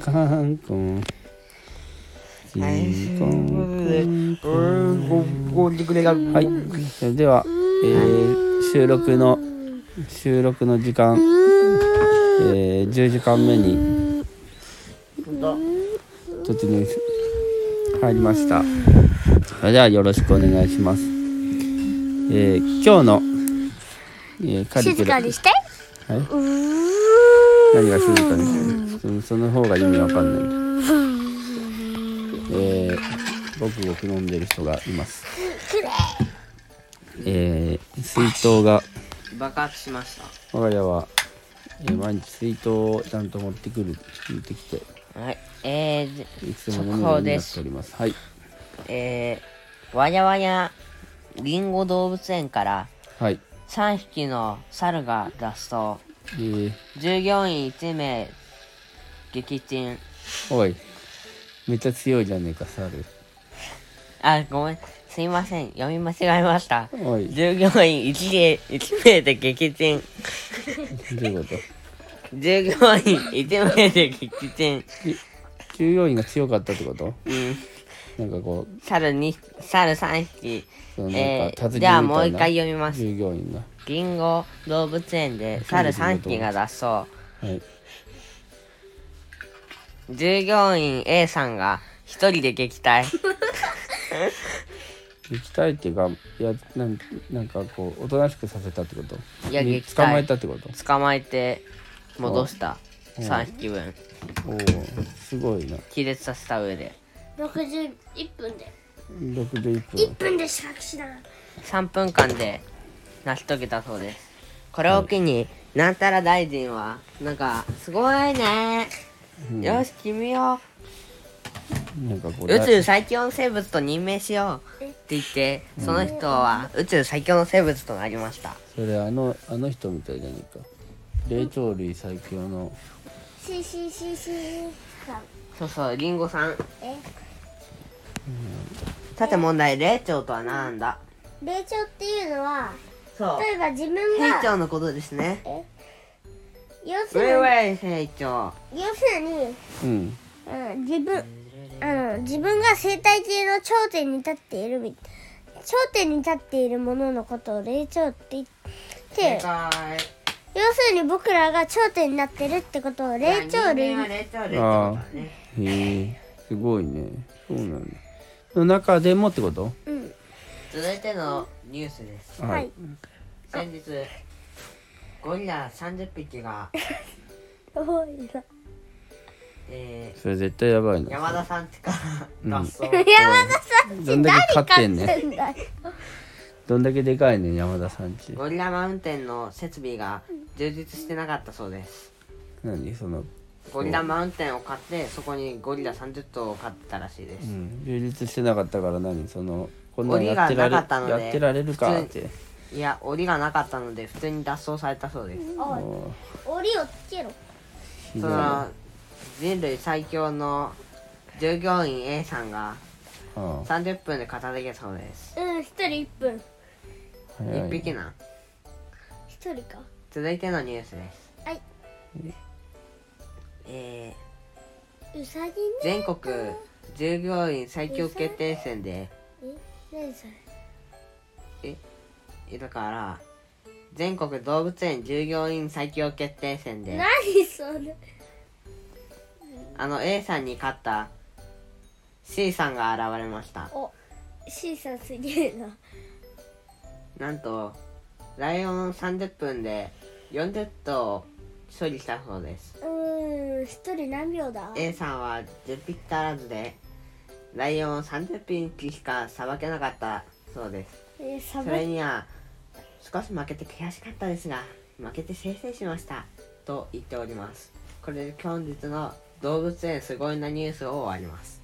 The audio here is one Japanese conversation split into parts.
頭がキーコンコンコンコンはいそれでは、えー収録の収録の時間、えー10時間目に突入し入りましたそれではよろしくお願いします、えー今日の、えーカリキュラ静かにしてはい、何が静かにしてるそその方が意味わかんない。えー、僕ごく飲んでる人がいます。えー、水筒が。爆発しました。我が家は、えー毎日水筒をちゃんと持ってくる持ってきて。はい。えー、いつも飲むようになっております。はい。えー、わやわやりんご動物園からはい。3匹の猿が脱走えー、従業員1名撃沈。おい。めっちゃ強いじゃねえか猿。あごめん。すいません。読み間違えました。従業員1名 ,1 名で撃沈。どういうこと？従業員1名で撃沈。従業員が強かったってこと？うん。なんかこう。猿に猿3匹。えー、じゃあもう一回読みます。従業員がリンゴ動物園で猿3匹が脱走。はい。従業員 A さんが一人で撃退。行きたいっていうかいやなんなんかこうおとなしくさせたってこと？いやに撃退。捕まえたってこと？捕まえて戻した。うん3匹分。おおすごいな。気絶させた上で。61分で。61 1分。分でしかしな3分間で成し遂げたそうです。これを機に、なんたら大臣はなんかすごいね、よし君をなんかこう宇宙最強の生物と任命しようって言ってその人は宇宙最強の生物となりました。それあのあの人みたいじゃねえか。霊長類最強の。シシシシさん。そうそうリンゴさん。え？さて問題霊長とは何だ？霊長っていうのはそう。例えば自分兵が長のことですね。要するに。ウェイウェイ兵長。要するに、うん。うん、自分あの自分が生態系の頂点に立っているみ頂点に立っているもののことを霊長って言って。解。要するに僕らが頂点になってるってことを霊長類は霊長類ってことだね。へえすごいね。そうなんだ。の中でもってこと？うん続いてのニュースです。はい、はい。先日ゴリラ30匹が、多いなえそれ絶対やばいー、な。山田さん家から脱走、山田さんどんだけ勝ってんねん。飼ってんだよ。どんだけでかいねん山田さんちゴリラマウンテンの設備が充実してなかったそうです。何そのゴリラマウンテンを買ってそこにゴリラ30頭を飼ってたらしいです、うん。充実してなかったから何そのこんなんやってられ檻がなかったのでやって。られるかっ普ていや檻がなかったので普通に脱走されたそうです。おいも檻をつけろ。うひそどい。の人類最強の従業員 A さんがあ30分で片付けそうです。うん一人一分。あ早い1匹な。一人か。続いてのニュースです。はい。えうさぎね。ー、全国従業員最強決定戦でえ？何それ？えだから全国動物園従業員最強決定戦で。何それ？あの A さんに勝った C さんが現れました。お C さんすげえな。なんとライオン30分で40頭処理したそうです。うーん一人何秒だ？A さんは10匹足らずでライオン30匹しかさばけなかったそうです。そえーサバれには少し負けて悔しかったですが負けてせいせいしましたと言っております。これで本日の動物園すごいなニュースを終わります。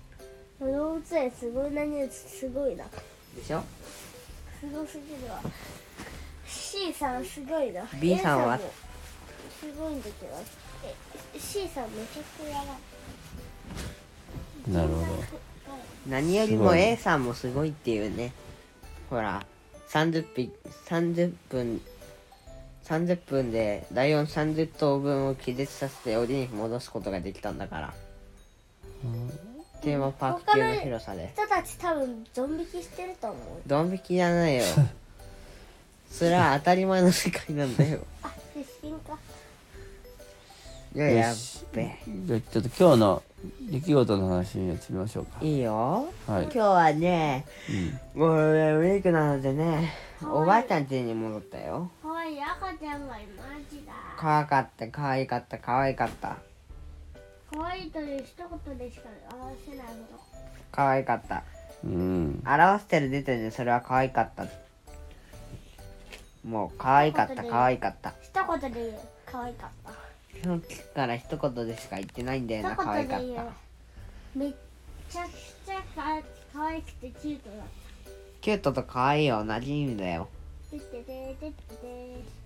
動物園すごいなニュースすごいな。でしょ？すごすぎるわ。C さんすごいな。B さんは？すごいんだけど。え C さんめちゃくちゃやばい。なるほど何よりも A さんもすごいっていうね。ほら30匹30分30分でライオン30頭分を気絶させて檻に戻すことができたんだから。テーマパーク級の広さで。人たち多分ゾン引きしてると思う。ドン引きじゃないよ。それは当たり前の世界なんだよ。あ出身か。いややっよし。べ。じゃあちょっと今日の出来事の話やってみましょうか。いいよ。はい。今日はねうん。ゴールデンウィークなのでねおばあちゃん家に戻ったよ。かわい。い赤ちゃんがいました可愛かった可愛かった可愛かった。かわいいという一言でしか表せないほど。可愛かった。うん。表してる時点でそれは可愛かった。もう可愛かった可愛かった。一言で言う。可愛かったさっきから一言でしか言ってないんだよな一可愛かった。めっちゃくちゃか可愛くてキュートだっキュートと可愛いは同じ意味だよ。たてってててって。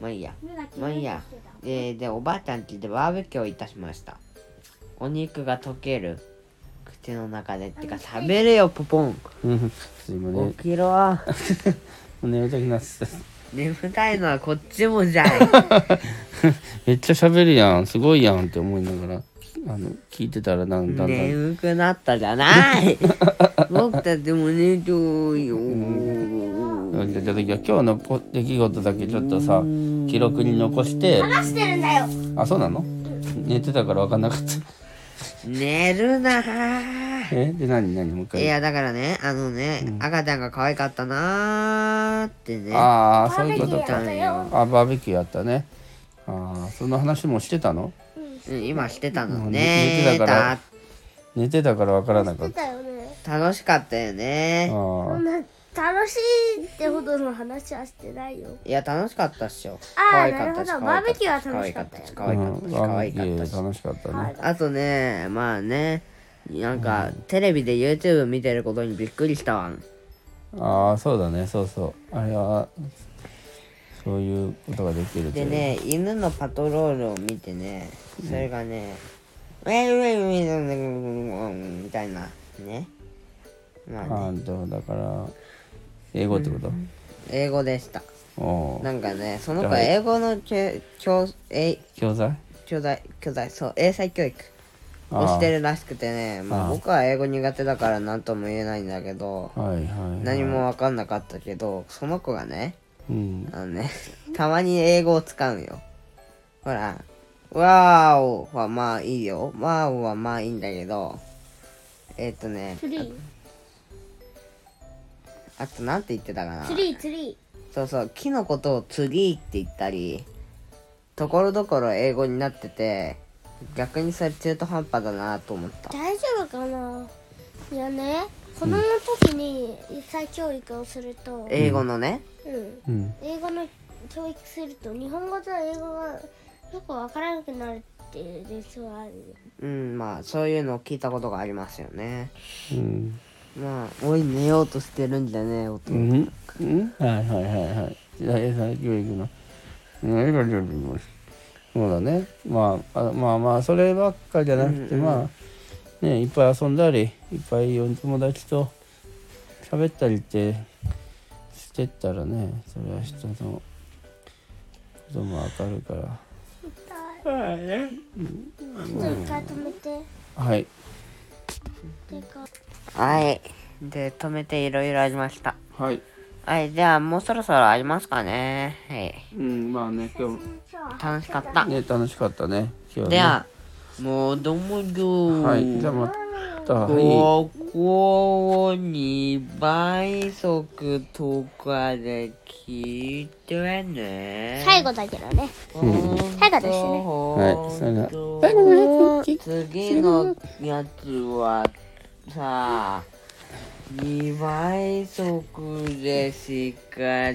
まあいいや。まあいいや。えー、でおばあちゃん家でバーベキューをいたしました。お肉が溶ける口の中でってか食べれよポポン。うん。すいません。起きろ。眠たくなってた眠たいのはこっちもじゃん めっちゃ喋るやん。すごいやんって思いながらあの聞いてたらなんだんだん。眠くなったじゃない。僕たちも寝とうよ。じゃあじゃあじゃあ今日のこ出来事だけちょっとさ記録に残して。話してるんだよ。あそうなの？寝てたから分かんなかった。寝るなーえ で何何もう一回。いやだからねあのね、赤ちゃんが可愛かったなーってね。ああそういうこと。かバーベキューやったよ。あバーベキューやったね。ああその話もしてたの？うん、今してたのうんね寝てたから。寝てたから分からなかっねた。楽しかったよね。あそんな楽しいってほどの話はしてないよ。いや楽しかったっしょ。あー可愛かったしなるほど。可愛かったしバーベキューは楽しかったよ。ね可愛かったしうん可愛バーベキかったし。楽しかったね。あとねまあねなんか、テレビで YouTube 見てることにびっくりしたわ。ああそうだね。そうそう。あれはそういうことができるという。でね犬のパトロールを見てねそれがね「ウェイウェイウェイウェイみたいなね。まあね。あーとだから英語ってこと、英語でした。おおなんかねその子じゃあ英語の教教え教材？教材教材そう英才教育をしてるらしくてねまあ僕は英語苦手だから何とも言えないんだけどはいはい、はい、何も分かんなかったけどその子がねうん。あのね たまに英語を使うよ。ほら「ワーオ」はまあいいよ「ワーオ」はまあいいんだけどえっ、とねあとなんて言ってたかな。ツリーツリそうそう木のことをツリーって言ったりところどころ英語になってて逆にそれ中途半端だなと思った。ー大丈夫かな？いやね子供の時に英才教育をすると、英語のね、うん、うん。英語の教育すると日本語と英語がよくわからなくなるっていう伝はある。ようんまあそういうのを聞いたことがありますよね。うん。まあおい寝ようとしてるんじゃねえよと、うん。うん？はいはいはいはい。英才教育の。うんいろいろそうだね。まああまあまあそればっかじゃなくて、うんうんまあねいっぱい遊んだりいっぱいお友達と喋ったりってしてったらねそれは人のこともわかるから。ちょっと一回止めてはいはい。で止めていろいろありました。はいはいじゃあもうそろそろありますかね。はい。うんまあね今楽しかった。日ね楽しかったね今日ね。ではもうどうもどうはいじゃあまたはい。ここを2倍速とかで聞いてね。最後だけどね。うん最後ですね。はいそれではほんと最後のやつ次のやつはさ、2倍速でしか